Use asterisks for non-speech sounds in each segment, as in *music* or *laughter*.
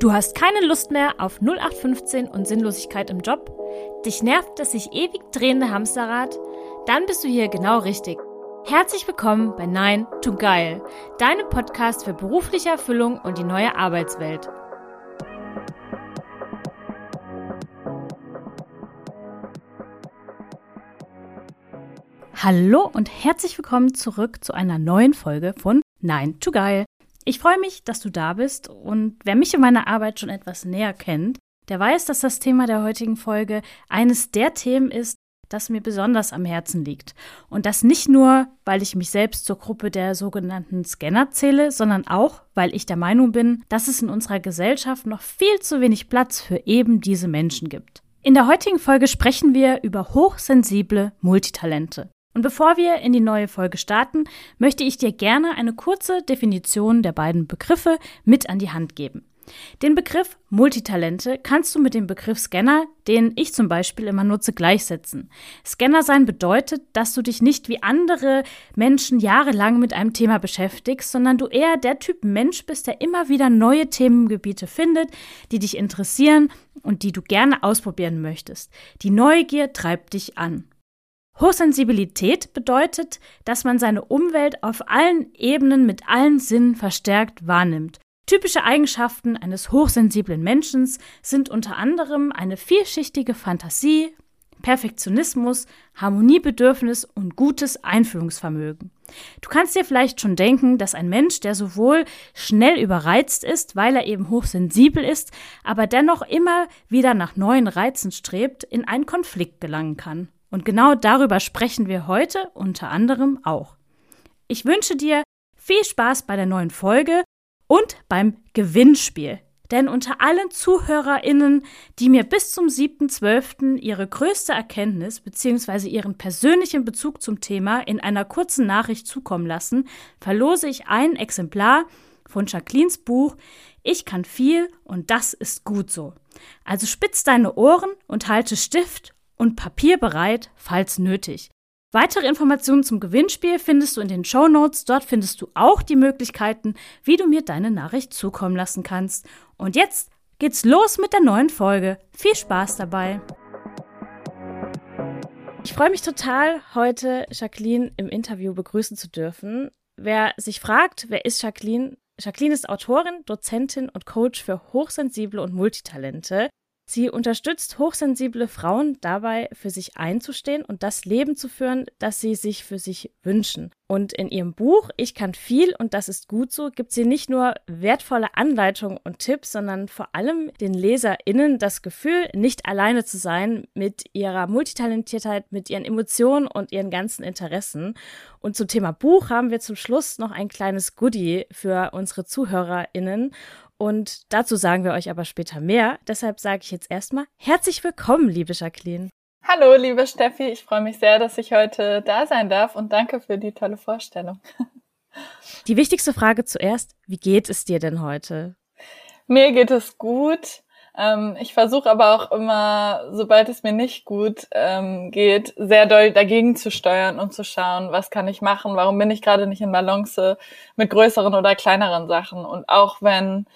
Du hast keine Lust mehr auf 0815 und Sinnlosigkeit im Job? Dich nervt das sich ewig drehende Hamsterrad? Dann bist du hier genau richtig. Herzlich willkommen bei Nein to Geil, deinem Podcast für berufliche Erfüllung und die neue Arbeitswelt. Hallo und herzlich willkommen zurück zu einer neuen Folge von Nein to Geil. Ich freue mich, dass du da bist und wer mich in meiner Arbeit schon etwas näher kennt, der weiß, dass das Thema der heutigen Folge eines der Themen ist, das mir besonders am Herzen liegt. Und das nicht nur, weil ich mich selbst zur Gruppe der sogenannten Scanner zähle, sondern auch, weil ich der Meinung bin, dass es in unserer Gesellschaft noch viel zu wenig Platz für eben diese Menschen gibt. In der heutigen Folge sprechen wir über hochsensible Multitalente. Und bevor wir in die neue Folge starten, möchte ich dir gerne eine kurze Definition der beiden Begriffe mit an die Hand geben. Den Begriff Multitalente kannst du mit dem Begriff Scanner, den ich zum Beispiel immer nutze, gleichsetzen. Scanner sein bedeutet, dass du dich nicht wie andere Menschen jahrelang mit einem Thema beschäftigst, sondern du eher der Typ Mensch bist, der immer wieder neue Themengebiete findet, die dich interessieren und die du gerne ausprobieren möchtest. Die Neugier treibt dich an. Hochsensibilität bedeutet, dass man seine Umwelt auf allen Ebenen mit allen Sinnen verstärkt wahrnimmt. Typische Eigenschaften eines hochsensiblen Menschen sind unter anderem eine vielschichtige Fantasie, Perfektionismus, Harmoniebedürfnis und gutes Einfühlungsvermögen. Du kannst dir vielleicht schon denken, dass ein Mensch, der sowohl schnell überreizt ist, weil er eben hochsensibel ist, aber dennoch immer wieder nach neuen Reizen strebt, in einen Konflikt gelangen kann. Und genau darüber sprechen wir heute unter anderem auch. Ich wünsche dir viel Spaß bei der neuen Folge und beim Gewinnspiel. Denn unter allen ZuhörerInnen, die mir bis zum 7.12. ihre größte Erkenntnis bzw. ihren persönlichen Bezug zum Thema in einer kurzen Nachricht zukommen lassen, verlose ich ein Exemplar von Jacquelines Buch Ich kann viel und das ist gut so. Also spitz deine Ohren und halte Stift und Papier bereit, falls nötig. Weitere Informationen zum Gewinnspiel findest du in den Show Notes. Dort findest du auch die Möglichkeiten, wie du mir deine Nachricht zukommen lassen kannst. Und jetzt geht's los mit der neuen Folge. Viel Spaß dabei! Ich freue mich total, heute Jacqueline im Interview begrüßen zu dürfen. Wer sich fragt, wer ist Jacqueline? Jacqueline ist Autorin, Dozentin und Coach für Hochsensible und Multitalente. Sie unterstützt hochsensible Frauen dabei, für sich einzustehen und das Leben zu führen, das sie sich für sich wünschen. Und in ihrem Buch Ich kann viel und das ist gut so gibt sie nicht nur wertvolle Anleitungen und Tipps, sondern vor allem den LeserInnen das Gefühl, nicht alleine zu sein mit ihrer Multitalentiertheit, mit ihren Emotionen und ihren ganzen Interessen. Und zum Thema Buch haben wir zum Schluss noch ein kleines Goodie für unsere ZuhörerInnen. Und dazu sagen wir euch aber später mehr. Deshalb sage ich jetzt erstmal herzlich willkommen, liebe Jacqueline. Hallo, liebe Steffi. Ich freue mich sehr, dass ich heute da sein darf und danke für die tolle Vorstellung. *laughs* Die wichtigste Frage zuerst, wie geht es dir denn heute? Mir geht es gut. Ähm, ich versuche aber auch immer, sobald es mir nicht gut ähm, geht, sehr doll dagegen zu steuern und zu schauen, was kann ich machen, warum bin ich gerade nicht in Balance mit größeren oder kleineren Sachen. Und auch wenn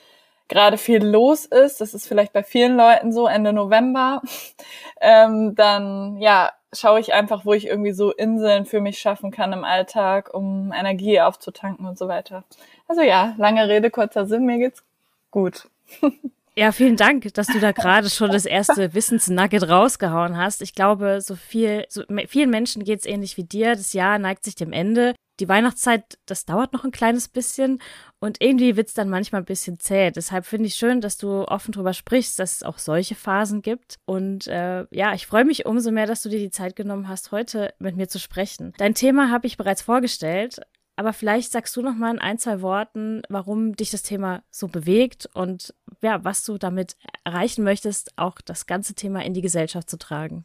gerade viel los ist, das ist vielleicht bei vielen Leuten so Ende November, *laughs* ähm, dann ja schaue ich einfach, wo ich irgendwie so Inseln für mich schaffen kann im Alltag, um Energie aufzutanken und so weiter. Also ja, lange Rede, kurzer Sinn, mir geht's gut. *laughs* Ja, vielen Dank, dass du da gerade schon das erste *laughs* Wissensnugget rausgehauen hast. Ich glaube, so viel, so vielen Menschen geht's ähnlich wie dir. Das Jahr neigt sich dem Ende. Die Weihnachtszeit, das dauert noch ein kleines bisschen und irgendwie wird's dann manchmal ein bisschen zäh. Deshalb finde ich schön, dass du offen drüber sprichst, dass es auch solche Phasen gibt. Und äh, ja, ich freue mich umso mehr, dass du dir die Zeit genommen hast, heute mit mir zu sprechen. Dein Thema habe ich bereits vorgestellt, aber vielleicht sagst du noch mal in ein, zwei Worten, warum dich das Thema so bewegt und ja, was du damit erreichen möchtest, auch das ganze Thema in die Gesellschaft zu tragen.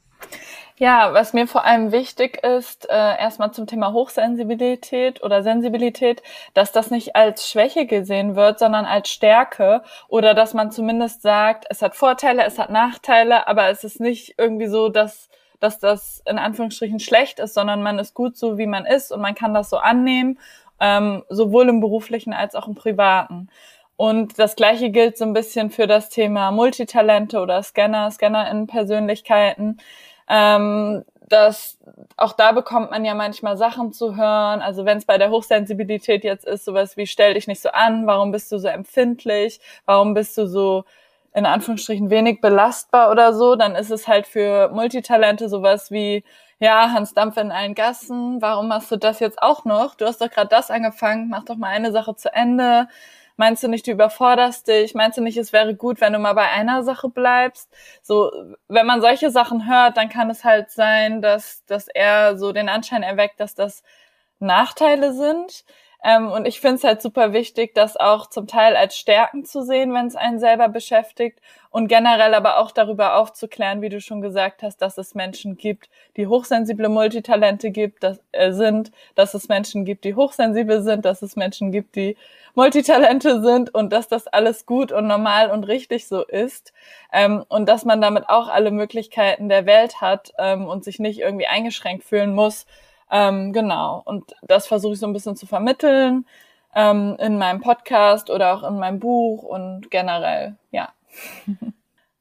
Ja, was mir vor allem wichtig ist, äh, erstmal zum Thema Hochsensibilität oder Sensibilität, dass das nicht als Schwäche gesehen wird, sondern als Stärke oder dass man zumindest sagt, es hat Vorteile, es hat Nachteile, aber es ist nicht irgendwie so, dass dass das in Anführungsstrichen schlecht ist, sondern man ist gut so, wie man ist und man kann das so annehmen, ähm, sowohl im beruflichen als auch im privaten. Und das Gleiche gilt so ein bisschen für das Thema Multitalente oder Scanner, Scanner-Persönlichkeiten. Ähm, dass auch da bekommt man ja manchmal Sachen zu hören. Also wenn es bei der Hochsensibilität jetzt ist, sowas wie stell dich nicht so an, warum bist du so empfindlich, warum bist du so in Anführungsstrichen wenig belastbar oder so, dann ist es halt für Multitalente sowas wie, ja, Hans Dampf in allen Gassen, warum machst du das jetzt auch noch? Du hast doch gerade das angefangen, mach doch mal eine Sache zu Ende. Meinst du nicht, du überforderst dich? Meinst du nicht, es wäre gut, wenn du mal bei einer Sache bleibst? So, wenn man solche Sachen hört, dann kann es halt sein, dass, dass er so den Anschein erweckt, dass das Nachteile sind. Ähm, und ich finde es halt super wichtig, das auch zum Teil als Stärken zu sehen, wenn es einen selber beschäftigt und generell aber auch darüber aufzuklären, wie du schon gesagt hast, dass es Menschen gibt, die hochsensible Multitalente gibt, dass, äh, sind, dass es Menschen gibt, die hochsensibel sind, dass es Menschen gibt, die Multitalente sind und dass das alles gut und normal und richtig so ist ähm, und dass man damit auch alle Möglichkeiten der Welt hat ähm, und sich nicht irgendwie eingeschränkt fühlen muss, ähm, genau. Und das versuche ich so ein bisschen zu vermitteln ähm, in meinem Podcast oder auch in meinem Buch und generell, ja. *laughs*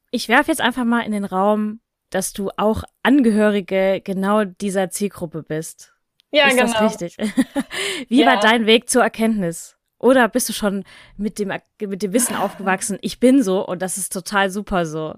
Ich werfe jetzt einfach mal in den Raum, dass du auch Angehörige genau dieser Zielgruppe bist. Ja, Ist genau. das richtig? *laughs* Wie Ja. war dein Weg zur Erkenntnis? Oder bist du schon mit dem, mit dem Wissen *laughs* aufgewachsen, ich bin so und das ist total super so?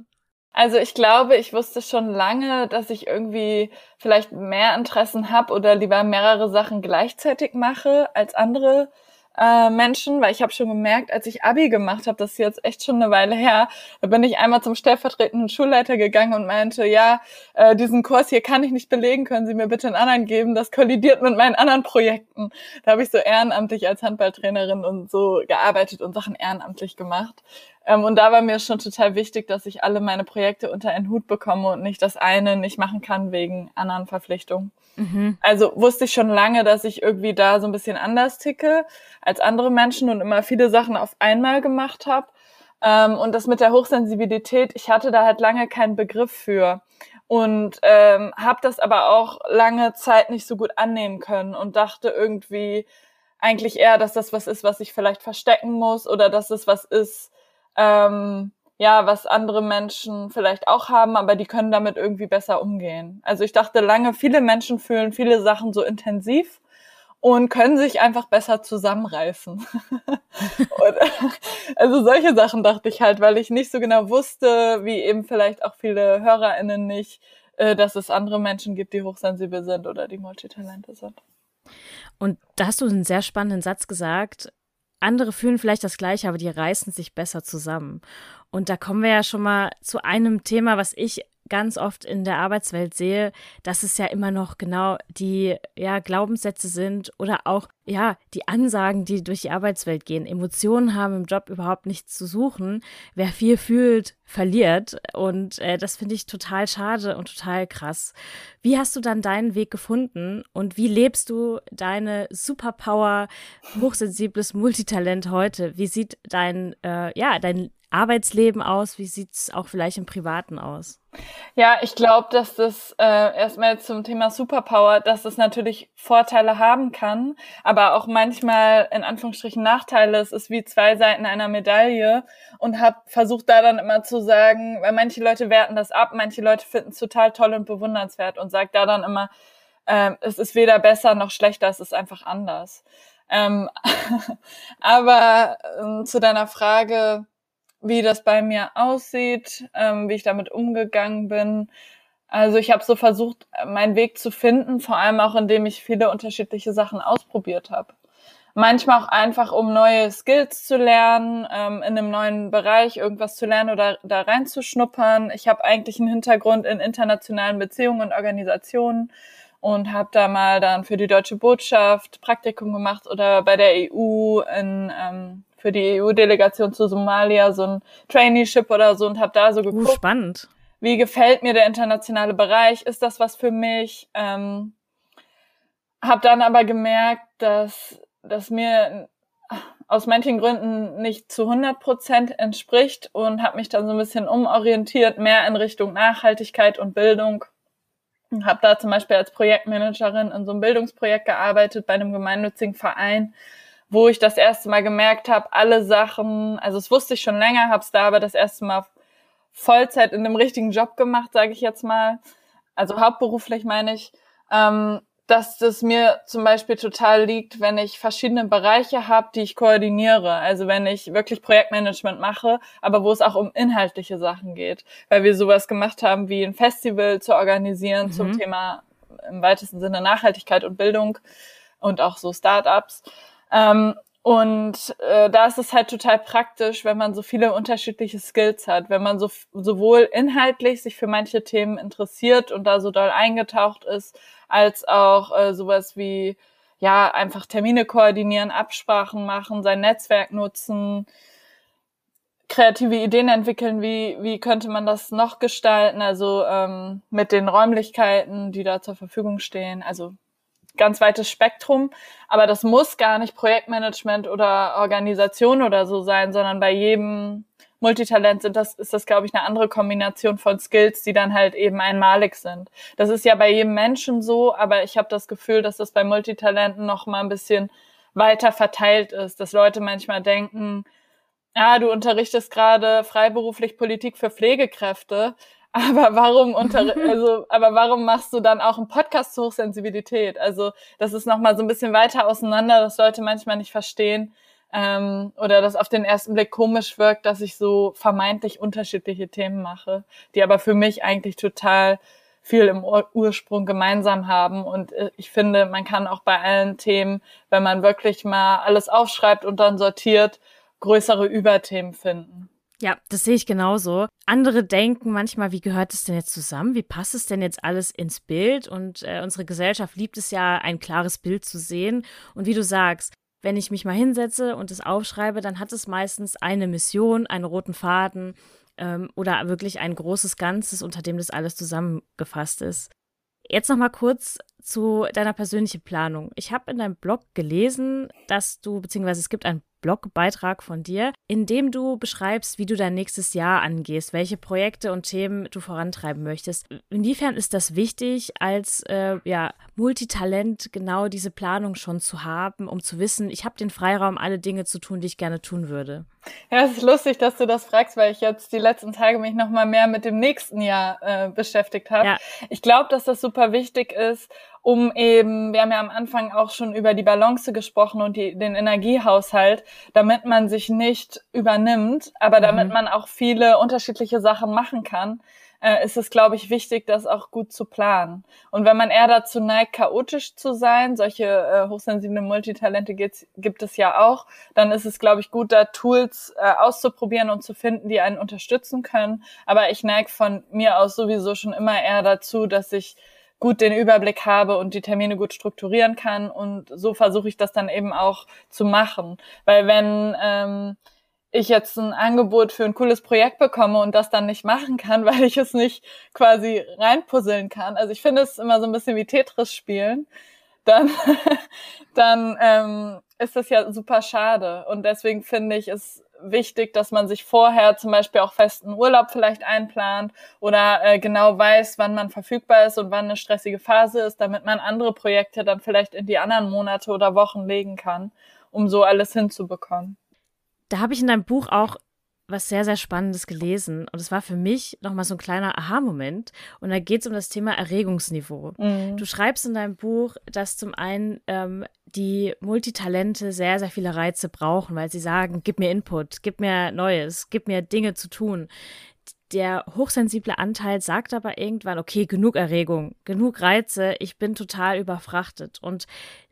Also ich glaube, ich wusste schon lange, dass ich irgendwie vielleicht mehr Interessen habe oder lieber mehrere Sachen gleichzeitig mache als andere äh, Menschen, weil ich habe schon gemerkt, als ich Abi gemacht habe, das ist jetzt echt schon eine Weile her, da bin ich einmal zum stellvertretenden Schulleiter gegangen und meinte, ja, äh, diesen Kurs hier kann ich nicht belegen, können Sie mir bitte einen anderen geben, das kollidiert mit meinen anderen Projekten. Da habe ich so ehrenamtlich als Handballtrainerin und so gearbeitet und Sachen ehrenamtlich gemacht. Ähm, und da war mir schon total wichtig, dass ich alle meine Projekte unter einen Hut bekomme und nicht das eine nicht machen kann wegen anderen Verpflichtungen. Mhm. Also wusste ich schon lange, dass ich irgendwie da so ein bisschen anders ticke als andere Menschen und immer viele Sachen auf einmal gemacht habe. Ähm, und das mit der Hochsensibilität, ich hatte da halt lange keinen Begriff für und ähm, habe das aber auch lange Zeit nicht so gut annehmen können und dachte irgendwie eigentlich eher, dass das was ist, was ich vielleicht verstecken muss oder dass es was ist, ähm, ja, was andere Menschen vielleicht auch haben, aber die können damit irgendwie besser umgehen. Also ich dachte lange, viele Menschen fühlen viele Sachen so intensiv und können sich einfach besser zusammenreißen. *laughs* und, *laughs* also solche Sachen dachte ich halt, weil ich nicht so genau wusste, wie eben vielleicht auch viele HörerInnen nicht, äh, dass es andere Menschen gibt, die hochsensibel sind oder die Multitalente sind. Und da hast du einen sehr spannenden Satz gesagt. Andere fühlen vielleicht das Gleiche, aber die reißen sich besser zusammen. Und da kommen wir ja schon mal zu einem Thema, was ich ganz oft in der Arbeitswelt sehe, dass es ja immer noch genau die ja Glaubenssätze sind oder auch ja die Ansagen, die durch die Arbeitswelt gehen. Emotionen haben im Job überhaupt nichts zu suchen. Wer viel fühlt, verliert. Und äh, das finde ich total schade und total krass. Wie hast du dann deinen Weg gefunden und wie lebst du deine Superpower, hochsensibles Multitalent heute? Wie sieht dein äh, ja dein Arbeitsleben aus? Wie sieht's auch vielleicht im Privaten aus? Ja, ich glaube, dass das äh, erstmal zum Thema Superpower, dass es natürlich Vorteile haben kann, aber auch manchmal in Anführungsstrichen Nachteile. Es ist wie zwei Seiten einer Medaille und habe versucht da dann immer zu sagen, weil manche Leute werten das ab, manche Leute finden es total toll und bewundernswert und sagt da dann immer, äh, es ist weder besser noch schlechter, es ist einfach anders. Ähm, *laughs* aber ähm, zu deiner Frage, wie das bei mir aussieht, ähm, wie ich damit umgegangen bin. Also ich habe so versucht, meinen Weg zu finden, vor allem auch indem ich viele unterschiedliche Sachen ausprobiert habe. Manchmal auch einfach, um neue Skills zu lernen, ähm, in einem neuen Bereich irgendwas zu lernen oder da reinzuschnuppern. Ich habe eigentlich einen Hintergrund in internationalen Beziehungen und Organisationen und habe da mal dann für die deutsche Botschaft Praktikum gemacht oder bei der EU in ähm, für die EU-Delegation zu Somalia so ein Traineeship oder so und habe da so Uh, geguckt, spannend. wie gefällt mir der internationale Bereich, ist das was für mich? Ähm, habe dann aber gemerkt, dass dass mir aus manchen Gründen nicht zu 100 Prozent entspricht und habe mich dann so ein bisschen umorientiert, mehr in Richtung Nachhaltigkeit und Bildung. Habe da zum Beispiel als Projektmanagerin in so einem Bildungsprojekt gearbeitet bei einem gemeinnützigen Verein wo ich das erste Mal gemerkt habe, alle Sachen, also es wusste ich schon länger, habe es da aber das erste Mal Vollzeit in einem richtigen Job gemacht, sage ich jetzt mal, also hauptberuflich meine ich, ähm, dass das mir zum Beispiel total liegt, wenn ich verschiedene Bereiche habe, die ich koordiniere. Also wenn ich wirklich Projektmanagement mache, aber wo es auch um inhaltliche Sachen geht. Weil wir sowas gemacht haben, wie ein Festival zu organisieren mhm. zum Thema im weitesten Sinne Nachhaltigkeit und Bildung und auch so Startups. Ähm, und äh, da ist es halt total praktisch, wenn man so viele unterschiedliche Skills hat, wenn man so sowohl inhaltlich sich für manche Themen interessiert und da so doll eingetaucht ist, als auch äh, sowas wie ja einfach Termine koordinieren, Absprachen machen, sein Netzwerk nutzen, kreative Ideen entwickeln, wie wie könnte man das noch gestalten, also ähm, mit den Räumlichkeiten, die da zur Verfügung stehen, also ganz weites Spektrum, aber das muss gar nicht Projektmanagement oder Organisation oder so sein, sondern bei jedem Multitalent sind das, ist das, glaube ich, eine andere Kombination von Skills, die dann halt eben einmalig sind. Das ist ja bei jedem Menschen so, aber ich habe das Gefühl, dass das bei Multitalenten noch mal ein bisschen weiter verteilt ist, dass Leute manchmal denken, ah, du unterrichtest gerade freiberuflich Politik für Pflegekräfte, aber warum unter, *laughs* also, aber warum machst du dann auch einen Podcast zur Hochsensibilität? Also, das ist nochmal so ein bisschen weiter auseinander, dass Leute manchmal nicht verstehen, ähm, oder das auf den ersten Blick komisch wirkt, dass ich so vermeintlich unterschiedliche Themen mache, die aber für mich eigentlich total viel im Ur Ursprung gemeinsam haben. Und äh, ich finde, man kann auch bei allen Themen, wenn man wirklich mal alles aufschreibt und dann sortiert, größere Überthemen finden. Ja, das sehe ich genauso. Andere denken manchmal, wie gehört es denn jetzt zusammen? Wie passt es denn jetzt alles ins Bild? Und äh, unsere Gesellschaft liebt es ja, ein klares Bild zu sehen. Und wie du sagst, wenn ich mich mal hinsetze und es aufschreibe, dann hat es meistens eine Mission, einen roten Faden ähm, oder wirklich ein großes Ganzes, unter dem das alles zusammengefasst ist. Jetzt noch mal kurz zu deiner persönlichen Planung. Ich habe in deinem Blog gelesen, dass du, beziehungsweise es gibt ein Blogbeitrag von dir, in dem du beschreibst, wie du dein nächstes Jahr angehst, welche Projekte und Themen du vorantreiben möchtest. Inwiefern ist das wichtig, als äh, ja, Multitalent genau diese Planung schon zu haben, um zu wissen, ich habe den Freiraum, alle Dinge zu tun, die ich gerne tun würde? Ja, es ist lustig, dass du das fragst, weil ich jetzt die letzten Tage mich noch mal mehr mit dem nächsten Jahr äh, beschäftigt habe. Ja. Ich glaube, dass das super wichtig ist, um eben, wir haben ja am Anfang auch schon über die Balance gesprochen und die, den Energiehaushalt, damit man sich nicht übernimmt, aber damit mhm. man auch viele unterschiedliche Sachen machen kann, äh, ist es, glaube ich, wichtig, das auch gut zu planen. Und wenn man eher dazu neigt, chaotisch zu sein, solche äh, hochsensiblen Multitalente gibt, es ja auch, dann ist es, glaube ich, gut, da Tools äh, auszuprobieren und zu finden, die einen unterstützen können. Aber ich neige von mir aus sowieso schon immer eher dazu, dass ich gut den Überblick habe und die Termine gut strukturieren kann. Und so versuche ich das dann eben auch zu machen. Weil wenn ähm, ich jetzt ein Angebot für ein cooles Projekt bekomme und das dann nicht machen kann, *laughs* weil ich es nicht quasi reinpuzzeln kann. Also ich finde es immer so ein bisschen wie Tetris spielen. Dann, *laughs* dann ähm, ist das ja super schade. Und deswegen finde ich es wichtig, dass man sich vorher zum Beispiel auch festen Urlaub vielleicht einplant oder äh, genau weiß, wann man verfügbar ist und wann eine stressige Phase ist, damit man andere Projekte dann vielleicht in die anderen Monate oder Wochen legen kann, um so alles hinzubekommen. Da habe ich in deinem Buch auch was sehr, sehr Spannendes gelesen. Und es war für mich nochmal so ein kleiner Aha-Moment. Und da geht es um das Thema Erregungsniveau. Mhm. Du schreibst in deinem Buch, dass zum einen ähm, die Multitalente sehr, sehr viele Reize brauchen, weil sie sagen, gib mir Input, gib mir Neues, gib mir Dinge zu tun. Der hochsensible Anteil sagt aber irgendwann, okay, genug Erregung, genug Reize, ich bin total überfrachtet. Und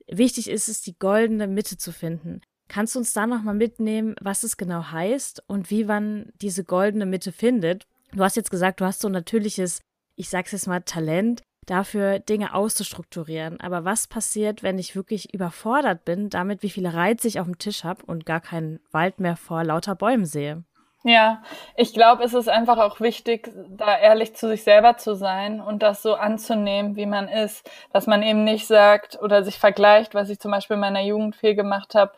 wichtig ist es, die goldene Mitte zu finden. Kannst du uns da nochmal mitnehmen, was es genau heißt und wie man diese goldene Mitte findet? Du hast jetzt gesagt, du hast so ein natürliches, ich sag's jetzt mal, Talent dafür, Dinge auszustrukturieren. Aber was passiert, wenn ich wirklich überfordert bin, damit, wie viele Reize ich auf dem Tisch habe und gar keinen Wald mehr vor lauter Bäumen sehe? Ja, ich glaube, es ist einfach auch wichtig, da ehrlich zu sich selber zu sein und das so anzunehmen, wie man ist. Dass man eben nicht sagt oder sich vergleicht, was ich zum Beispiel in meiner Jugend viel gemacht habe,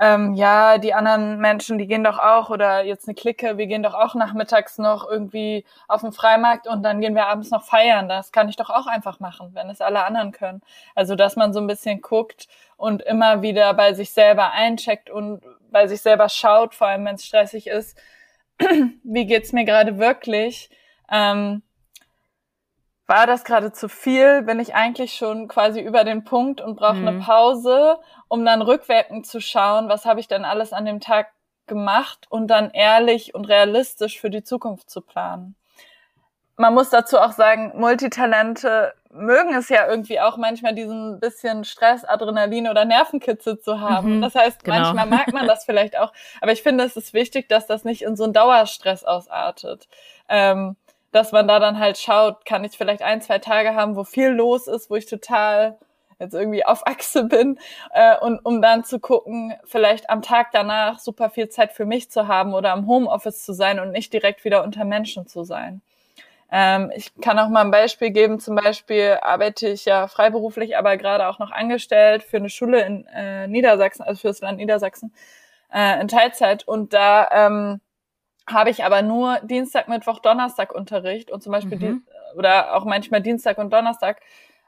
ähm, ja, die anderen Menschen, die gehen doch auch, oder jetzt eine Clique, wir gehen doch auch nachmittags noch irgendwie auf den Freimarkt und dann gehen wir abends noch feiern. Das kann ich doch auch einfach machen, wenn es alle anderen können. Also, dass man so ein bisschen guckt und immer wieder bei sich selber eincheckt und bei sich selber schaut, vor allem wenn es stressig ist, *clears throat* wie geht's mir gerade wirklich? Ähm, war das gerade zu viel? Bin ich eigentlich schon quasi über den Punkt und brauche mhm. eine Pause, um dann rückwirkend zu schauen, was habe ich denn alles an dem Tag gemacht und dann ehrlich und realistisch für die Zukunft zu planen. Man muss dazu auch sagen, Multitalente mögen es ja irgendwie auch manchmal diesen bisschen Stress, Adrenalin oder Nervenkitzel zu haben. Mhm, das heißt, genau. manchmal mag man das vielleicht auch, aber ich finde, es ist wichtig, dass das nicht in so einen Dauerstress ausartet. Ähm, dass man da dann halt schaut, kann ich vielleicht ein, zwei Tage haben, wo viel los ist, wo ich total jetzt irgendwie auf Achse bin äh, und um dann zu gucken, vielleicht am Tag danach super viel Zeit für mich zu haben oder am Homeoffice zu sein und nicht direkt wieder unter Menschen zu sein. Ähm, ich kann auch mal ein Beispiel geben. Zum Beispiel arbeite ich ja freiberuflich, aber gerade auch noch angestellt für eine Schule in äh, Niedersachsen, also für das Land Niedersachsen äh, in Teilzeit und da ähm, habe ich aber nur Dienstag, Mittwoch, Donnerstag Unterricht und zum Beispiel mhm. die, oder auch manchmal Dienstag und Donnerstag,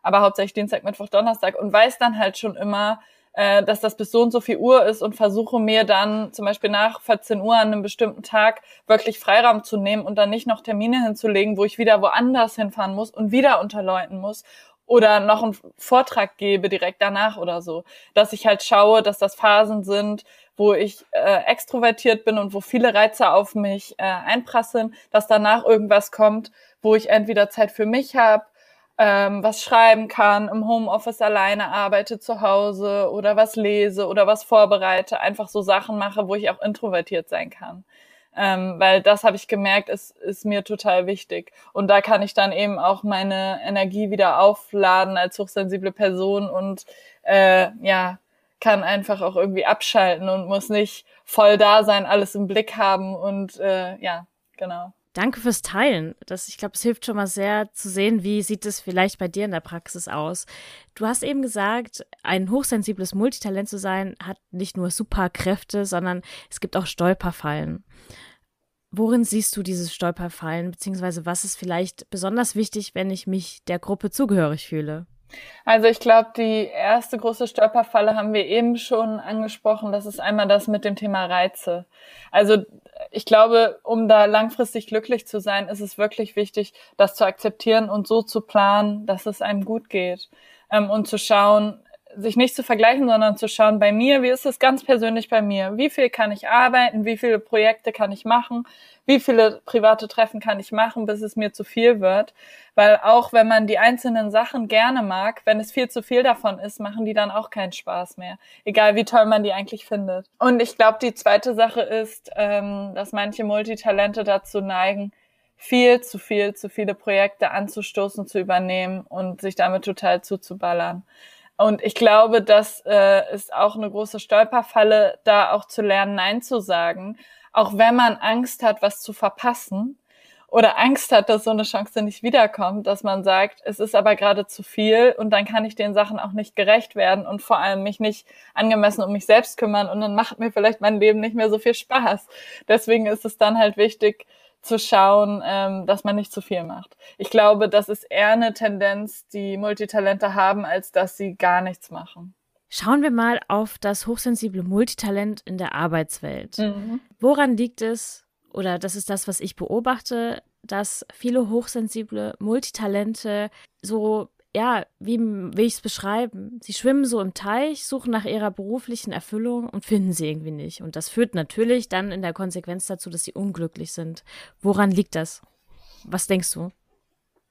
aber hauptsächlich Dienstag, Mittwoch, Donnerstag und weiß dann halt schon immer, äh, dass das bis so und so viel Uhr ist und versuche mir dann zum Beispiel nach 14 Uhr an einem bestimmten Tag wirklich Freiraum zu nehmen und dann nicht noch Termine hinzulegen, wo ich wieder woanders hinfahren muss und wieder unter Leuten muss oder noch einen Vortrag gebe direkt danach oder so, dass ich halt schaue, dass das Phasen sind, wo ich äh, extrovertiert bin und wo viele Reize auf mich äh, einprasseln, dass danach irgendwas kommt, wo ich entweder Zeit für mich habe, ähm, was schreiben kann, im Homeoffice alleine arbeite zu Hause oder was lese oder was vorbereite, einfach so Sachen mache, wo ich auch introvertiert sein kann. Ähm, weil das habe ich gemerkt, ist, ist mir total wichtig. Und da kann ich dann eben auch meine Energie wieder aufladen als hochsensible Person und äh, ja, kann einfach auch irgendwie abschalten und muss nicht voll da sein, alles im Blick haben und äh, ja, genau. Danke fürs Teilen. Das, ich glaube, es hilft schon mal sehr zu sehen, wie sieht es vielleicht bei dir in der Praxis aus. Du hast eben gesagt, ein hochsensibles Multitalent zu sein, hat nicht nur Superkräfte, sondern es gibt auch Stolperfallen. Worin siehst du dieses Stolperfallen, beziehungsweise was ist vielleicht besonders wichtig, wenn ich mich der Gruppe zugehörig fühle? Also ich glaube, die erste große Stolperfalle haben wir eben schon angesprochen. Das ist einmal das mit dem Thema Reize. Also ich glaube, um da langfristig glücklich zu sein, ist es wirklich wichtig, das zu akzeptieren und so zu planen, dass es einem gut geht. Ähm, und zu schauen, sich nicht zu vergleichen, sondern zu schauen, bei mir, wie ist es ganz persönlich bei mir? Wie viel kann ich arbeiten? Wie viele Projekte kann ich machen? Wie viele private Treffen kann ich machen, bis es mir zu viel wird? Weil auch wenn man die einzelnen Sachen gerne mag, wenn es viel zu viel davon ist, machen die dann auch keinen Spaß mehr. Egal wie toll man die eigentlich findet. Und ich glaube, die zweite Sache ist, ähm, dass manche Multitalente dazu neigen, viel zu viel, zu viele Projekte anzustoßen, zu übernehmen und sich damit total zuzuballern. Und ich glaube, das äh, ist auch eine große Stolperfalle, da auch zu lernen, Nein zu sagen. Auch wenn man Angst hat, was zu verpassen oder Angst hat, dass so eine Chance nicht wiederkommt, dass man sagt, es ist aber gerade zu viel und dann kann ich den Sachen auch nicht gerecht werden und vor allem mich nicht angemessen um mich selbst kümmern und dann macht mir vielleicht mein Leben nicht mehr so viel Spaß. Deswegen ist es dann halt wichtig, zu schauen, ähm, dass man nicht zu viel macht. Ich glaube, das ist eher eine Tendenz, die Multitalente haben, als dass sie gar nichts machen. Schauen wir mal auf das hochsensible Multitalent in der Arbeitswelt. Mhm. Woran liegt es, oder das ist das, was ich beobachte, dass viele hochsensible Multitalente so ja, wie will ich es beschreiben? Sie schwimmen so im Teich, suchen nach ihrer beruflichen Erfüllung und finden sie irgendwie nicht. Und das führt natürlich dann in der Konsequenz dazu, dass sie unglücklich sind. Woran liegt das? Was denkst du?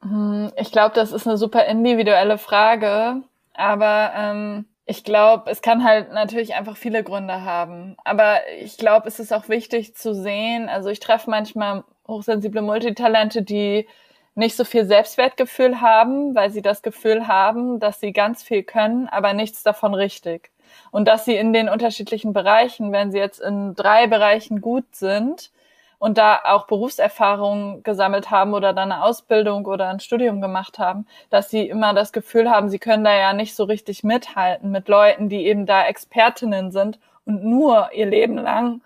Hm, ich glaube, das ist eine super individuelle Frage, aber ähm, ich glaube, es kann halt natürlich einfach viele Gründe haben. Aber ich glaube, es ist auch wichtig zu sehen. Also ich treffe manchmal hochsensible Multitalente, die nicht so viel Selbstwertgefühl haben, weil sie das Gefühl haben, dass sie ganz viel können, aber nichts davon richtig. Und dass sie in den unterschiedlichen Bereichen, wenn sie jetzt in drei Bereichen gut sind und da auch Berufserfahrung gesammelt haben oder dann eine Ausbildung oder ein Studium gemacht haben, dass sie immer das Gefühl haben, sie können da ja nicht so richtig mithalten mit Leuten, die eben da Expertinnen sind und nur ihr Leben lang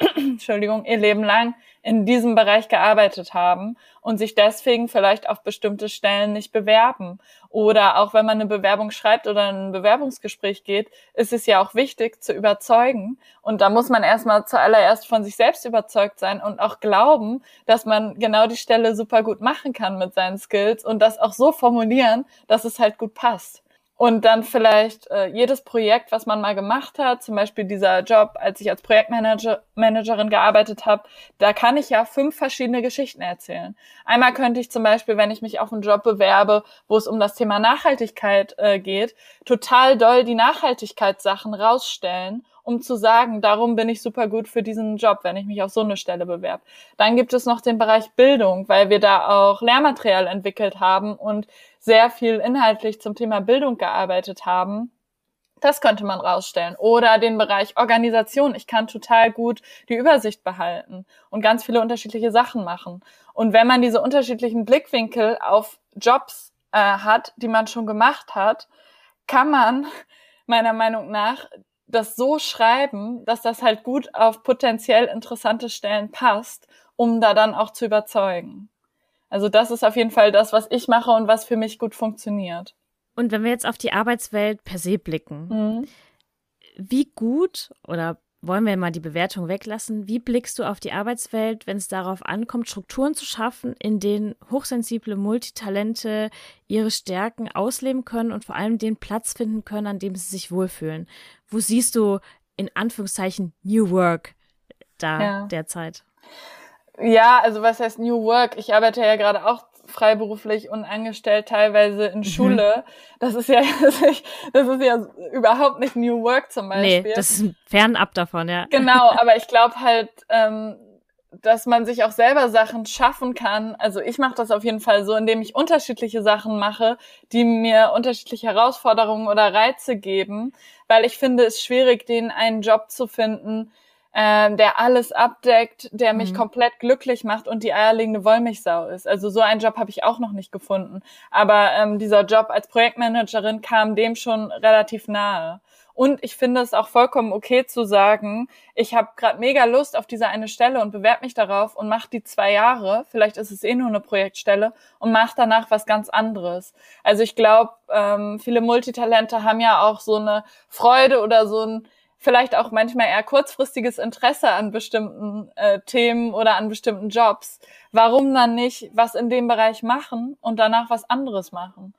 *clears throat* Entschuldigung, ihr Leben lang in diesem Bereich gearbeitet haben und sich deswegen vielleicht auf bestimmte Stellen nicht bewerben. Oder auch wenn man eine Bewerbung schreibt oder ein Bewerbungsgespräch geht, ist es ja auch wichtig zu überzeugen. Und da muss man erstmal zuallererst von sich selbst überzeugt sein und auch glauben, dass man genau die Stelle super gut machen kann mit seinen Skills und das auch so formulieren, dass es halt gut passt und dann vielleicht äh, jedes Projekt, was man mal gemacht hat, zum Beispiel dieser Job, als ich als Projektmanagerin gearbeitet habe, da kann ich ja fünf verschiedene Geschichten erzählen. Einmal könnte ich zum Beispiel, wenn ich mich auf einen Job bewerbe, wo es um das Thema Nachhaltigkeit äh, geht, total doll die Nachhaltigkeitssachen rausstellen um zu sagen, darum bin ich super gut für diesen Job, wenn ich mich auf so eine Stelle bewerbe. Dann gibt es noch den Bereich Bildung, weil wir da auch Lehrmaterial entwickelt haben und sehr viel inhaltlich zum Thema Bildung gearbeitet haben. Das könnte man rausstellen. Oder den Bereich Organisation. Ich kann total gut die Übersicht behalten und ganz viele unterschiedliche Sachen machen. Und wenn man diese unterschiedlichen Blickwinkel auf Jobs äh, hat, die man schon gemacht hat, kann man *laughs* meiner Meinung nach das so schreiben, dass das halt gut auf potenziell interessante Stellen passt, um da dann auch zu überzeugen. Also das ist auf jeden Fall das, was ich mache und was für mich gut funktioniert. Und wenn wir jetzt auf die Arbeitswelt per se blicken, mhm. wie gut oder wollen wir mal die Bewertung weglassen, wie blickst du auf die Arbeitswelt, wenn es darauf ankommt, Strukturen zu schaffen, in denen hochsensible Multitalente ihre Stärken ausleben können und vor allem den Platz finden können, an dem sie sich wohlfühlen? Wo siehst du in Anführungszeichen New Work da ja. derzeit? Ja, also was heißt New Work? Ich arbeite ja gerade auch freiberuflich und angestellt teilweise in mhm. Schule. Das ist ja *laughs* das ist ja überhaupt nicht New Work zum Beispiel. Nee, das ist fernab davon, ja. Genau, *laughs* aber ich glaube halt, ähm, dass man sich auch selber Sachen schaffen kann. Also ich mache das auf jeden Fall so, indem ich unterschiedliche Sachen mache, die mir unterschiedliche Herausforderungen oder Reize geben, weil ich finde es schwierig, den einen Job zu finden, ähm, der alles abdeckt, der mich mhm. komplett glücklich macht und die eierlegende Wollmilchsau ist. Also so einen Job habe ich auch noch nicht gefunden. Aber ähm, dieser Job als Projektmanagerin kam dem schon relativ nahe. Und ich finde es auch vollkommen okay zu sagen, ich habe gerade mega Lust auf diese eine Stelle und bewerbe mich darauf und mache die zwei Jahre, vielleicht ist es eh nur eine Projektstelle, und mache danach was ganz anderes. Also ich glaube, ähm, viele Multitalente haben ja auch so eine Freude oder so ein vielleicht auch manchmal eher kurzfristiges Interesse an bestimmten äh, Themen oder an bestimmten Jobs. Warum dann nicht was in dem Bereich machen und danach was anderes machen?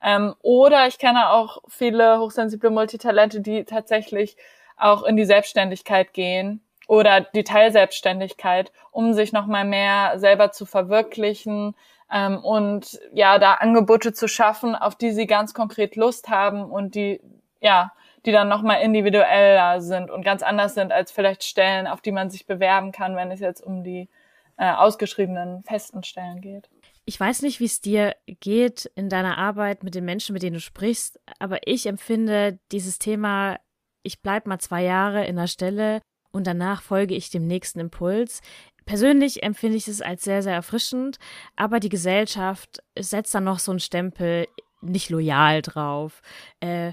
Ähm, oder ich kenne auch viele hochsensible Multitalente, die tatsächlich auch in die Selbstständigkeit gehen oder die Teilselbstständigkeit, um sich nochmal mehr selber zu verwirklichen ähm, und ja, da Angebote zu schaffen, auf die sie ganz konkret Lust haben und die ja die dann nochmal individueller sind und ganz anders sind als vielleicht Stellen, auf die man sich bewerben kann, wenn es jetzt um die äh, ausgeschriebenen festen Stellen geht. Ich weiß nicht, wie es dir geht in deiner Arbeit mit den Menschen, mit denen du sprichst, aber ich empfinde dieses Thema, ich bleibe mal zwei Jahre in der Stelle und danach folge ich dem nächsten Impuls. Persönlich empfinde ich es als sehr, sehr erfrischend, aber die Gesellschaft setzt dann noch so einen Stempel nicht loyal drauf. Äh,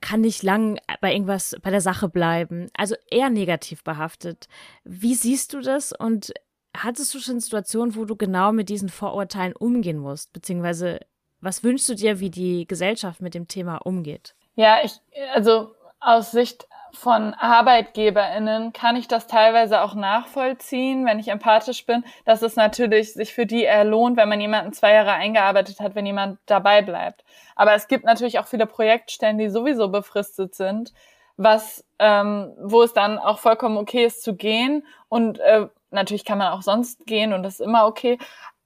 kann nicht lang bei irgendwas bei der Sache bleiben. Also eher negativ behaftet. Wie siehst du das und hattest du schon Situationen, wo du genau mit diesen Vorurteilen umgehen musst? Beziehungsweise was wünschst du dir, wie die Gesellschaft mit dem Thema umgeht? Ja, ich, also aus Sicht von ArbeitgeberInnen kann ich das teilweise auch nachvollziehen, wenn ich empathisch bin, dass es natürlich sich für die eher lohnt, wenn man jemanden zwei Jahre eingearbeitet hat, wenn jemand dabei bleibt. Aber es gibt natürlich auch viele Projektstellen, die sowieso befristet sind, was, ähm, wo es dann auch vollkommen okay ist zu gehen und äh, natürlich kann man auch sonst gehen und das ist immer okay.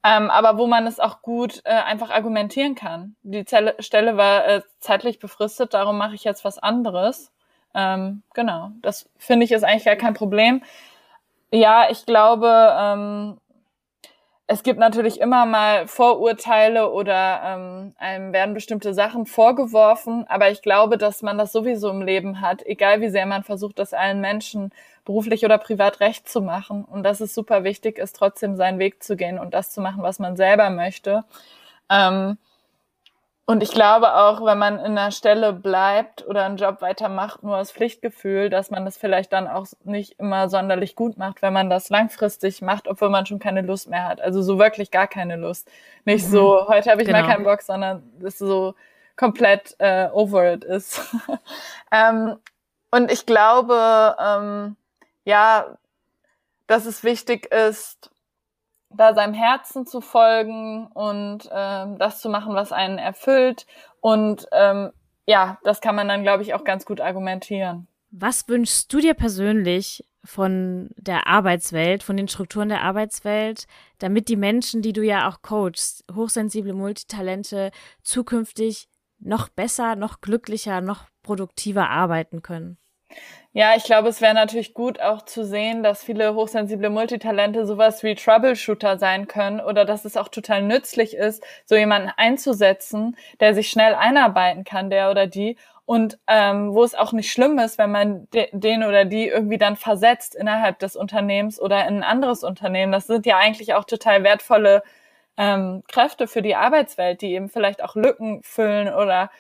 Ähm, aber wo man es auch gut äh, einfach argumentieren kann. Die Zelle, Stelle war äh, zeitlich befristet, darum mache ich jetzt was anderes. Ähm, genau, das finde ich ist eigentlich gar kein Problem. Ja, ich glaube, ähm, es gibt natürlich immer mal Vorurteile oder ähm, einem werden bestimmte Sachen vorgeworfen, aber ich glaube, dass man das sowieso im Leben hat, egal wie sehr man versucht, das allen Menschen beruflich oder privat recht zu machen und dass es super wichtig ist, trotzdem seinen Weg zu gehen und das zu machen, was man selber möchte. Ähm, und ich glaube auch, wenn man in einer Stelle bleibt oder einen Job weitermacht, nur aus Pflichtgefühl, dass man das vielleicht dann auch nicht immer sonderlich gut macht, wenn man das langfristig macht, obwohl man schon keine Lust mehr hat. Also so wirklich gar keine Lust. Nicht mhm. so, heute habe ich genau. mal keinen Bock, sondern das so komplett äh, over it ist. *laughs* ähm, und ich glaube, ähm, ja, dass es wichtig ist, da seinem Herzen zu folgen und ähm, das zu machen, was einen erfüllt. Und ähm, ja, das kann man dann, glaube ich, auch ganz gut argumentieren. Was wünschst du dir persönlich von der Arbeitswelt, von den Strukturen der Arbeitswelt, damit die Menschen, die du ja auch coachst, hochsensible Multitalente, zukünftig noch besser, noch glücklicher, noch produktiver arbeiten können? Ja, ich glaube, es wäre natürlich gut auch zu sehen, dass viele hochsensible Multitalente sowas wie Troubleshooter sein können oder dass es auch total nützlich ist, so jemanden einzusetzen, der sich schnell einarbeiten kann, der oder die und ähm, wo es auch nicht schlimm ist, wenn man de den oder die irgendwie dann versetzt innerhalb des Unternehmens oder in ein anderes Unternehmen. Das sind ja eigentlich auch total wertvolle ähm, Kräfte für die Arbeitswelt, die eben vielleicht auch Lücken füllen oder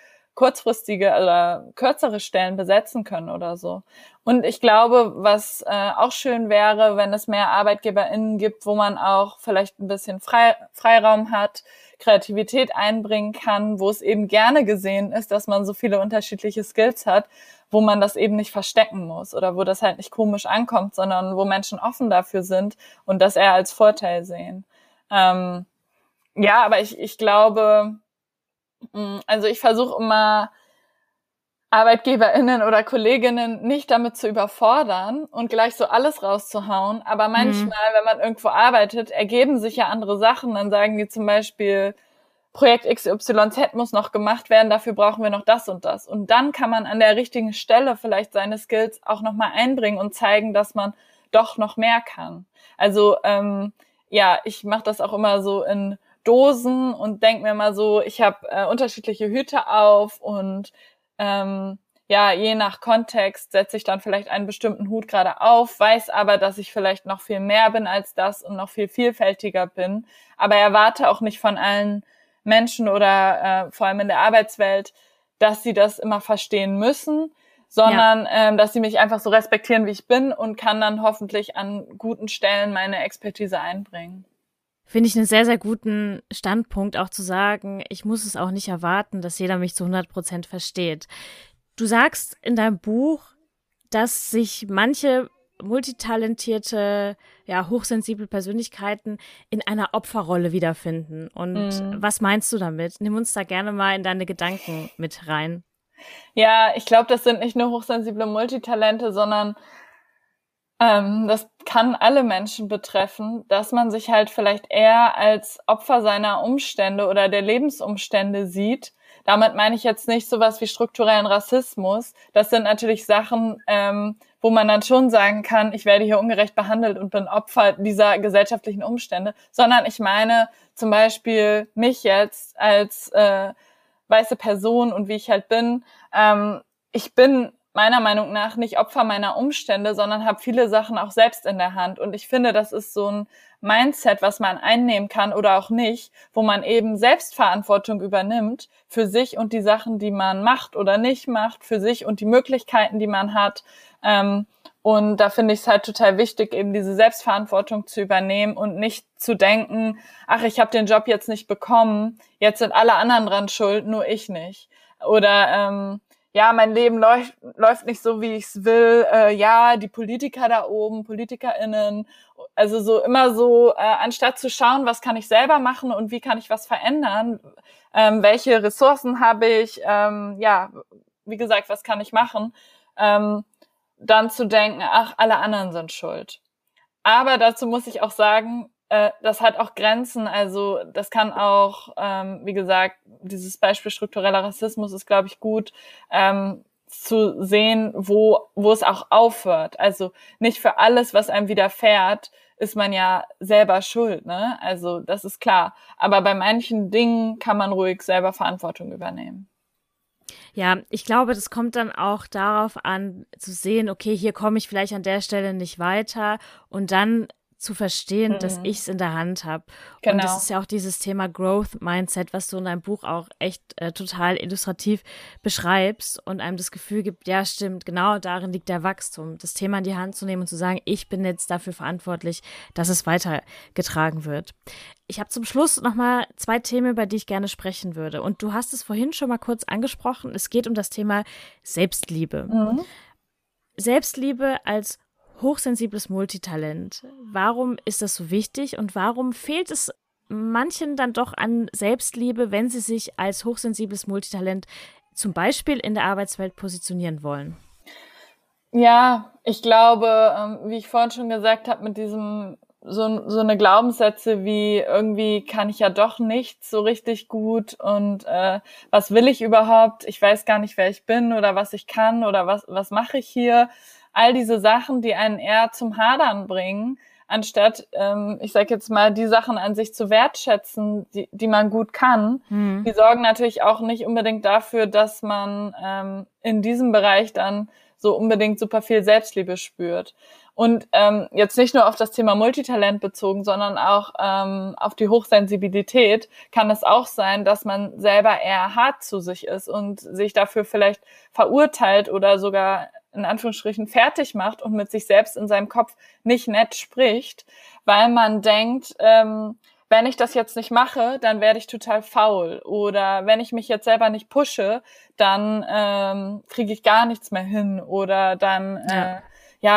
kurzfristige oder kürzere Stellen besetzen können oder so. Und ich glaube, was äh, auch schön wäre, wenn es mehr ArbeitgeberInnen gibt, wo man auch vielleicht ein bisschen Frei Freiraum hat, Kreativität einbringen kann, wo es eben gerne gesehen ist, dass man so viele unterschiedliche Skills hat, wo man das eben nicht verstecken muss oder wo das halt nicht komisch ankommt, sondern wo Menschen offen dafür sind und das eher als Vorteil sehen. Ähm, ja, aber ich, ich glaube, also ich versuche immer ArbeitgeberInnen oder Kolleginnen nicht damit zu überfordern und gleich so alles rauszuhauen. Aber mhm. manchmal, mhm. wenn man irgendwo arbeitet, ergeben sich ja andere Sachen. Dann sagen die zum Beispiel, Projekt XYZ muss noch gemacht werden, dafür brauchen wir noch das und das. Und dann kann man an der richtigen Stelle vielleicht seine Skills auch nochmal einbringen und zeigen, dass man doch noch mehr kann. Also ähm, ja, ich mache das auch immer so in Dosen und denke mir mal so, ich habe äh, unterschiedliche Hüte auf und ähm, ja, je nach Kontext setze ich dann vielleicht einen bestimmten Hut gerade auf, weiß aber, dass ich vielleicht noch viel mehr bin als das und noch viel vielfältiger bin, aber erwarte auch nicht von allen Menschen oder äh, vor allem in der Arbeitswelt, dass sie das immer verstehen müssen, sondern ja. ähm, dass sie mich einfach so respektieren, wie ich bin und kann dann hoffentlich an guten Stellen meine Expertise einbringen. Finde ich einen sehr, sehr guten Standpunkt, auch zu sagen, ich muss es auch nicht erwarten, dass jeder mich zu 100 Prozent versteht. Du sagst in deinem Buch, dass sich manche multitalentierte, ja, hochsensible Persönlichkeiten in einer Opferrolle wiederfinden. Und mhm. was meinst du damit? Nimm uns da gerne mal in deine Gedanken mit rein. Ja, ich glaube, das sind nicht nur hochsensible Multitalente, sondern ähm, das kann alle Menschen betreffen, dass man sich halt vielleicht eher als Opfer seiner Umstände oder der Lebensumstände sieht. Damit meine ich jetzt nicht sowas wie strukturellen Rassismus. Das sind natürlich Sachen, ähm, wo man dann schon sagen kann, ich werde hier ungerecht behandelt und bin Opfer dieser gesellschaftlichen Umstände, sondern ich meine zum Beispiel mich jetzt als äh, weiße Person und wie ich halt bin. Ähm, ich bin meiner Meinung nach nicht Opfer meiner Umstände, sondern habe viele Sachen auch selbst in der Hand. Und ich finde, das ist so ein Mindset, was man einnehmen kann oder auch nicht, wo man eben Selbstverantwortung übernimmt für sich und die Sachen, die man macht oder nicht macht, für sich und die Möglichkeiten, die man hat. Ähm, und da finde ich es halt total wichtig, eben diese Selbstverantwortung zu übernehmen und nicht zu denken, ach, ich habe den Job jetzt nicht bekommen, jetzt sind alle anderen dran schuld, nur ich nicht. Oder ähm, ja, mein Leben läuft, läuft nicht so, wie ich es will. Äh, ja, die Politiker da oben, PolitikerInnen, also so immer so, äh, anstatt zu schauen, was kann ich selber machen und wie kann ich was verändern, ähm, welche Ressourcen habe ich, ähm, ja, wie gesagt, was kann ich machen, ähm, dann zu denken, ach, alle anderen sind schuld. Aber dazu muss ich auch sagen, äh, das hat auch Grenzen. Also das kann auch, ähm, wie gesagt, dieses Beispiel struktureller Rassismus ist, glaube ich, gut. Ähm, zu sehen, wo, wo es auch aufhört. Also nicht für alles, was einem widerfährt, ist man ja selber schuld, ne? Also das ist klar. Aber bei manchen Dingen kann man ruhig selber Verantwortung übernehmen. Ja, ich glaube, das kommt dann auch darauf an, zu sehen, okay, hier komme ich vielleicht an der Stelle nicht weiter und dann zu verstehen, mhm. dass ich es in der Hand habe. Genau. Und das ist ja auch dieses Thema Growth Mindset, was du in deinem Buch auch echt äh, total illustrativ beschreibst und einem das Gefühl gibt, ja, stimmt, genau darin liegt der Wachstum. Das Thema in die Hand zu nehmen und zu sagen, ich bin jetzt dafür verantwortlich, dass es weitergetragen wird. Ich habe zum Schluss nochmal zwei Themen, über die ich gerne sprechen würde. Und du hast es vorhin schon mal kurz angesprochen. Es geht um das Thema Selbstliebe. Mhm. Selbstliebe als hochsensibles Multitalent. Warum ist das so wichtig und warum fehlt es manchen dann doch an Selbstliebe, wenn sie sich als hochsensibles Multitalent zum Beispiel in der Arbeitswelt positionieren wollen? Ja, ich glaube, ähm, wie ich vorhin schon gesagt habe, mit diesem so, so eine Glaubenssätze wie irgendwie kann ich ja doch nichts so richtig gut und äh, was will ich überhaupt? Ich weiß gar nicht, wer ich bin oder was ich kann oder was, was mache ich hier all diese Sachen, die einen eher zum Hadern bringen, anstatt, ähm, ich sage jetzt mal, die Sachen an sich zu wertschätzen, die, die man gut kann, mhm. die sorgen natürlich auch nicht unbedingt dafür, dass man ähm, in diesem Bereich dann so unbedingt super viel Selbstliebe spürt. Und ähm, jetzt nicht nur auf das Thema Multitalent bezogen, sondern auch ähm, auf die Hochsensibilität kann es auch sein, dass man selber eher hart zu sich ist und sich dafür vielleicht verurteilt oder sogar in Anführungsstrichen fertig macht und mit sich selbst in seinem Kopf nicht nett spricht, weil man denkt, ähm, wenn ich das jetzt nicht mache, dann werde ich total faul. Oder wenn ich mich jetzt selber nicht pushe, dann ähm, kriege ich gar nichts mehr hin. Oder dann äh, ja,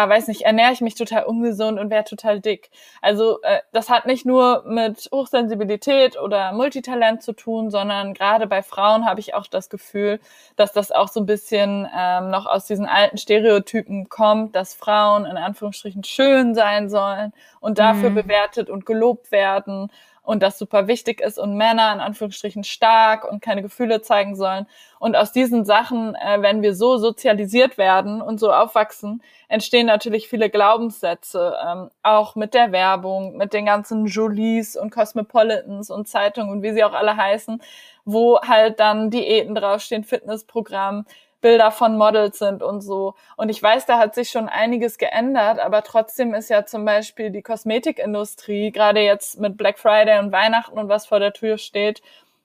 weiß nicht, ernähre ich mich total ungesund und wäre total dick. Also äh, das hat nicht nur mit Hochsensibilität oder Multitalent zu tun, sondern gerade bei Frauen habe ich auch das Gefühl, dass das auch so ein bisschen ähm, noch aus diesen alten Stereotypen kommt, dass Frauen in Anführungsstrichen schön sein sollen und dafür mhm. bewertet und gelobt werden und das super wichtig ist und Männer in Anführungsstrichen stark und keine Gefühle zeigen sollen. Und aus diesen Sachen, äh, wenn wir so sozialisiert werden und so aufwachsen, entstehen natürlich viele Glaubenssätze, ähm, auch mit der Werbung, mit den ganzen Jolies und Cosmopolitans und Zeitungen und wie sie auch alle heißen, wo halt dann Diäten draufstehen, Fitnessprogramm, Bilder von Models sind und so. Und ich weiß, da hat sich schon einiges geändert, aber trotzdem ist ja zum Beispiel die Kosmetikindustrie, gerade jetzt mit Black Friday und Weihnachten und was vor der Tür steht,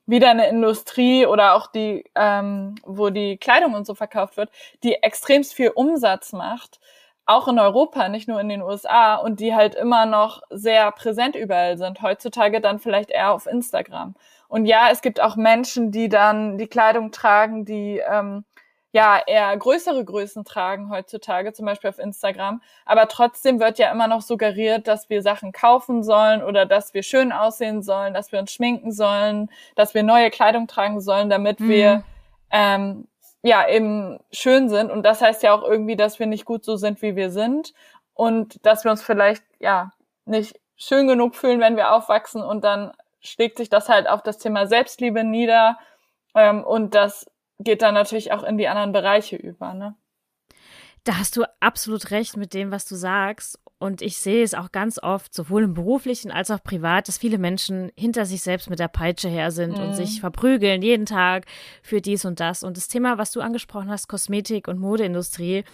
wieder eine Industrie oder auch die, ähm, wo die Kleidung und so verkauft wird, die extremst viel Umsatz macht, auch in Europa, nicht nur in den USA und die halt immer noch sehr präsent überall sind. Heutzutage dann vielleicht eher auf Instagram. Und ja, es gibt auch Menschen, die dann die Kleidung tragen, die ähm, ja eher größere Größen tragen heutzutage, zum Beispiel auf Instagram. Aber trotzdem wird ja immer noch suggeriert, dass wir Sachen kaufen sollen oder dass wir schön aussehen sollen, dass wir uns schminken sollen, dass wir neue Kleidung tragen sollen, damit mhm. wir ähm, ja eben schön sind. Und das heißt ja auch irgendwie, dass wir nicht gut so sind, wie wir sind und dass wir uns vielleicht ja nicht schön genug fühlen, wenn wir aufwachsen und dann schlägt sich das halt auf das Thema Selbstliebe nieder ähm, und das geht dann natürlich auch in die anderen Bereiche über, ne? Da hast du absolut recht mit dem, was du sagst. Und ich sehe es auch ganz oft, sowohl im beruflichen als auch privat, dass viele Menschen hinter sich selbst mit der Peitsche her sind mhm. und sich verprügeln jeden Tag für dies und das. Und das Thema, was du angesprochen hast, Kosmetik und Modeindustrie,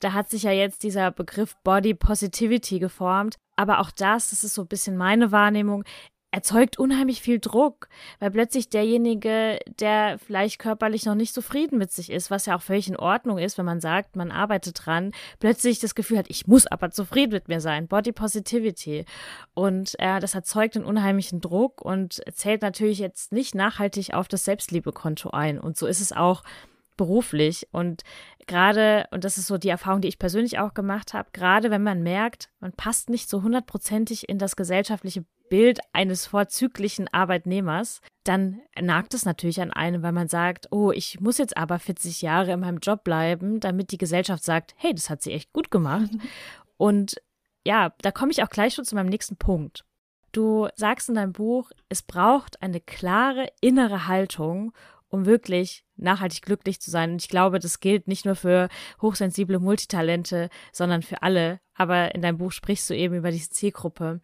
da hat sich ja jetzt dieser Begriff Body Positivity geformt. Aber auch das, das ist so ein bisschen meine Wahrnehmung, erzeugt unheimlich viel Druck, weil plötzlich derjenige, der vielleicht körperlich noch nicht zufrieden mit sich ist, was ja auch völlig in Ordnung ist, wenn man sagt, man arbeitet dran, plötzlich das Gefühl hat, ich muss aber zufrieden mit mir sein. Body Positivity. Und äh, das erzeugt einen unheimlichen Druck und zählt natürlich jetzt nicht nachhaltig auf das Selbstliebekonto ein. Und so ist es auch beruflich. Und gerade, und das ist so die Erfahrung, die ich persönlich auch gemacht habe, gerade wenn man merkt, man passt nicht so hundertprozentig in das gesellschaftliche Bild eines vorzüglichen Arbeitnehmers, dann nagt es natürlich an einem, weil man sagt, oh, ich muss jetzt aber 40 Jahre in meinem Job bleiben, damit die Gesellschaft sagt, hey, das hat sie echt gut gemacht. *laughs* Und ja, da komme ich auch gleich schon zu meinem nächsten Punkt. Du sagst in deinem Buch, es braucht eine klare innere Haltung, um wirklich nachhaltig glücklich zu sein. Und ich glaube, das gilt nicht nur für hochsensible Multitalente, sondern für alle. Aber in deinem Buch sprichst du eben über diese Zielgruppe.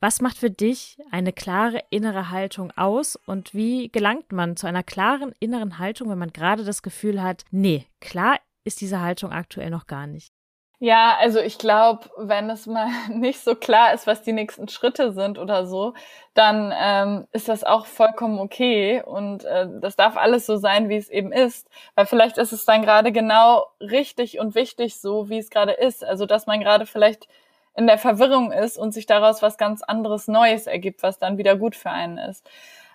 Was macht für dich eine klare innere Haltung aus und wie gelangt man zu einer klaren inneren Haltung, wenn man gerade das Gefühl hat, nee, klar ist diese Haltung aktuell noch gar nicht? Ja, also ich glaube, wenn es mal *laughs* nicht so klar ist, was die nächsten Schritte sind oder so, dann ähm, ist das auch vollkommen okay und äh, das darf alles so sein, wie es eben ist, weil vielleicht ist es dann gerade genau richtig und wichtig so, wie es gerade ist. Also dass man gerade vielleicht in der Verwirrung ist und sich daraus was ganz anderes Neues ergibt, was dann wieder gut für einen ist.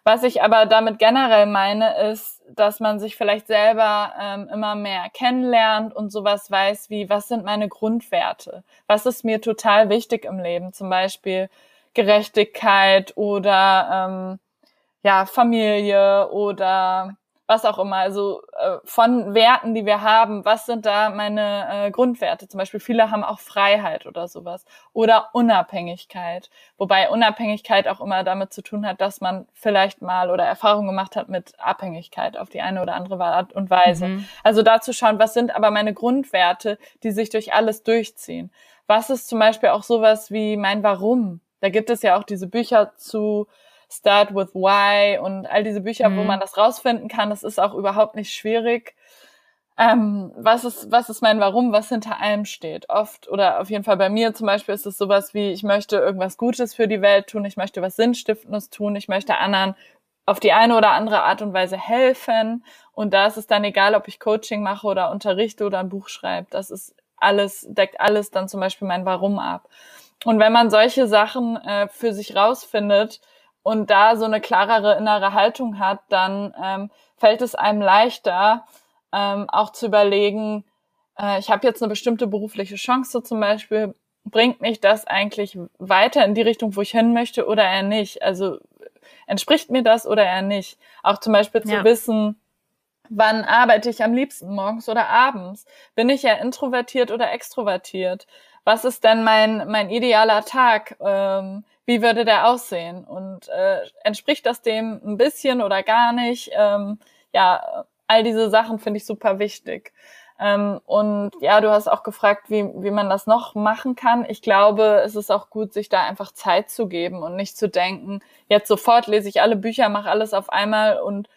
Was ich aber damit generell meine, ist, dass man sich vielleicht selber ähm, immer mehr kennenlernt und sowas weiß wie, was sind meine Grundwerte? Was ist mir total wichtig im Leben? Zum Beispiel Gerechtigkeit oder ähm, ja, Familie oder was auch immer, also äh, von Werten, die wir haben, was sind da meine äh, Grundwerte? Zum Beispiel viele haben auch Freiheit oder sowas oder Unabhängigkeit, wobei Unabhängigkeit auch immer damit zu tun hat, dass man vielleicht mal oder Erfahrung gemacht hat mit Abhängigkeit auf die eine oder andere Art und Weise. Mhm. Also dazu schauen, was sind aber meine Grundwerte, die sich durch alles durchziehen? Was ist zum Beispiel auch sowas wie mein Warum? Da gibt es ja auch diese Bücher zu Start with Why und all diese Bücher, mhm. wo man das rausfinden kann. Das ist auch überhaupt nicht schwierig. Ähm, was ist, was ist mein Warum, was hinter allem steht? Oft oder auf jeden Fall bei mir zum Beispiel ist es sowas wie, ich möchte irgendwas Gutes für die Welt tun, ich möchte was Sinnstiftendes tun, ich möchte anderen auf die eine oder andere Art und Weise helfen. Und da ist es dann egal, ob ich Coaching mache oder unterrichte oder ein Buch schreibe. Das ist alles, deckt alles dann zum Beispiel mein Warum ab. Und wenn man solche Sachen äh, für sich rausfindet, und da so eine klarere innere Haltung hat, dann ähm, fällt es einem leichter, ähm, auch zu überlegen, äh, ich habe jetzt eine bestimmte berufliche Chance zum Beispiel, bringt mich das eigentlich weiter in die Richtung, wo ich hin möchte oder eher nicht? Also entspricht mir das oder eher nicht? Auch zum Beispiel zu ja. wissen, wann arbeite ich am liebsten, morgens oder abends? Bin ich ja introvertiert oder extrovertiert? Was ist denn mein, mein idealer Tag? Ähm, wie würde der aussehen? Und äh, entspricht das dem ein bisschen oder gar nicht? Ähm, ja, all diese Sachen finde ich super wichtig. Ähm, und ja, du hast auch gefragt, wie, wie man das noch machen kann. Ich glaube, es ist auch gut, sich da einfach Zeit zu geben und nicht zu denken, jetzt sofort lese ich alle Bücher, mache alles auf einmal und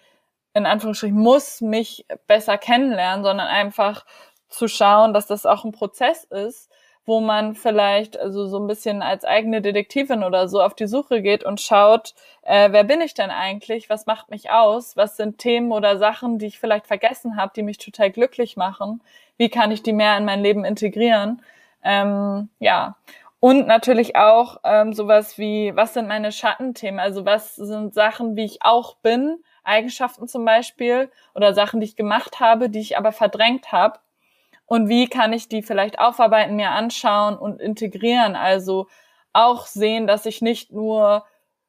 in Anführungsstrichen muss mich besser kennenlernen, sondern einfach zu schauen, dass das auch ein Prozess ist wo man vielleicht also so ein bisschen als eigene Detektivin oder so auf die Suche geht und schaut, äh, wer bin ich denn eigentlich? Was macht mich aus? Was sind Themen oder Sachen, die ich vielleicht vergessen habe, die mich total glücklich machen? Wie kann ich die mehr in mein Leben integrieren? Ähm, ja. Und natürlich auch ähm, sowas wie, was sind meine Schattenthemen? Also was sind Sachen, wie ich auch bin, Eigenschaften zum Beispiel oder Sachen, die ich gemacht habe, die ich aber verdrängt habe und wie kann ich die vielleicht aufarbeiten, mir anschauen und integrieren. Also auch sehen, dass ich nicht nur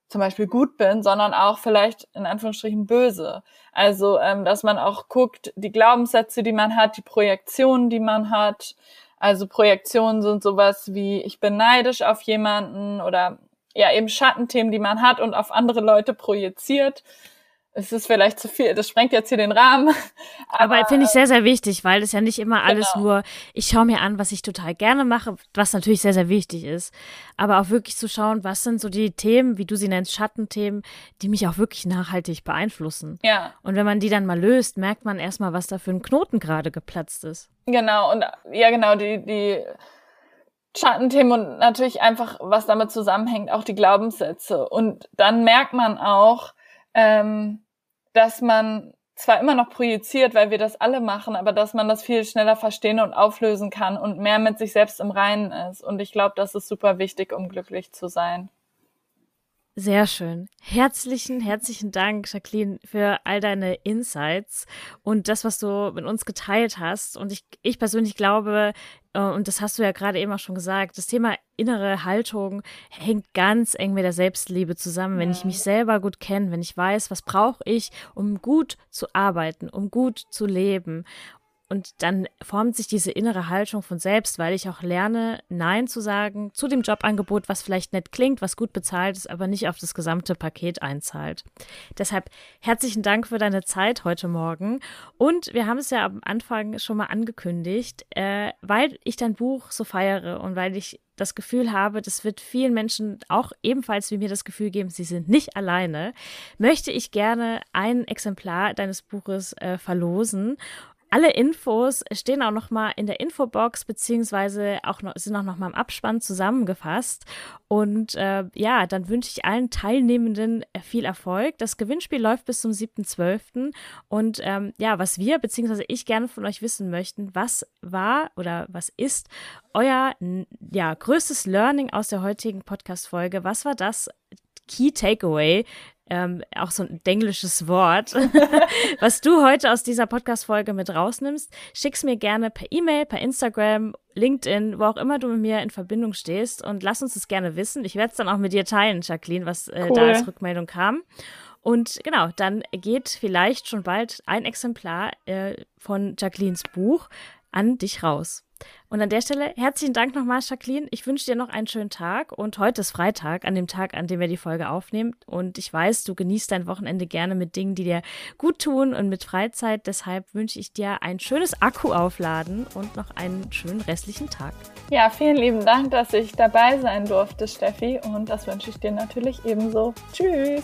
zum Beispiel gut bin, sondern auch vielleicht in Anführungsstrichen böse. Also, ähm, dass man auch guckt, die Glaubenssätze, die man hat, die Projektionen, die man hat. Also Projektionen sind sowas wie, ich bin neidisch auf jemanden oder ja eben Schattenthemen, die man hat und auf andere Leute projiziert es ist vielleicht zu viel, das sprengt jetzt hier den Rahmen. *laughs* Aber, Aber finde ich sehr, sehr wichtig, weil es ja nicht immer alles genau. nur, ich schaue mir an, was ich total gerne mache, was natürlich sehr, sehr wichtig ist. Aber auch wirklich zu schauen, was sind so die Themen, wie du sie nennst, Schattenthemen, die mich auch wirklich nachhaltig beeinflussen. Ja. Und wenn man die dann mal löst, merkt man erstmal, was da für ein Knoten gerade geplatzt ist. Genau, und ja, genau, die, die Schattenthemen und natürlich einfach, was damit zusammenhängt, auch die Glaubenssätze. Und dann merkt man auch, ähm, dass man zwar immer noch projiziert, weil wir das alle machen, aber dass man das viel schneller verstehen und auflösen kann und mehr mit sich selbst im Reinen ist. Und ich glaube, das ist super wichtig, um glücklich zu sein. Sehr schön. Herzlichen, herzlichen Dank, Jacqueline, für all deine Insights und das, was du mit uns geteilt hast. Und ich, ich persönlich glaube, äh, und das hast du ja gerade eben auch schon gesagt, das Thema innere Haltung hängt ganz eng mit der Selbstliebe zusammen. Wenn ich mich selber gut kenne, wenn ich weiß, was brauche ich, um gut zu arbeiten, um gut zu leben und dann formt sich diese innere Haltung von selbst, weil ich auch lerne, Nein zu sagen zu dem Jobangebot, was vielleicht nett klingt, was gut bezahlt ist, aber nicht auf das gesamte Paket einzahlt. Deshalb herzlichen Dank für deine Zeit heute Morgen. Und wir haben es ja am Anfang schon mal angekündigt, äh, weil ich dein Buch so feiere und weil ich das Gefühl habe, das wird vielen Menschen auch ebenfalls wie mir das Gefühl geben, sie sind nicht alleine, möchte ich gerne ein Exemplar deines Buches äh, verlosen. Alle Infos stehen auch nochmal in der Infobox, beziehungsweise auch noch, sind auch nochmal im Abspann zusammengefasst. Und äh, ja, dann wünsche ich allen Teilnehmenden viel Erfolg. Das Gewinnspiel läuft bis zum 7.12. Und ähm, ja, was wir, beziehungsweise ich gerne von euch wissen möchten, was war oder was ist euer ja, größtes Learning aus der heutigen Podcast-Folge? Was war das Key Takeaway, ähm, auch so ein englisches Wort, *laughs* was du heute aus dieser Podcast-Folge mit rausnimmst, schick's mir gerne per E-Mail, per Instagram, LinkedIn, wo auch immer du mit mir in Verbindung stehst und lass uns das gerne wissen. Ich werde es dann auch mit dir teilen, Jacqueline, was äh, cool. da als Rückmeldung kam. Und genau, dann geht vielleicht schon bald ein Exemplar äh, von Jacquelines Buch an dich raus. Und an der Stelle herzlichen Dank nochmal, Jacqueline. Ich wünsche dir noch einen schönen Tag. Und heute ist Freitag, an dem Tag, an dem wir die Folge aufnehmen. Und ich weiß, du genießt dein Wochenende gerne mit Dingen, die dir gut tun und mit Freizeit. Deshalb wünsche ich dir ein schönes Akku aufladen und noch einen schönen restlichen Tag. Ja, vielen lieben Dank, dass ich dabei sein durfte, Steffi. Und das wünsche ich dir natürlich ebenso. Tschüss.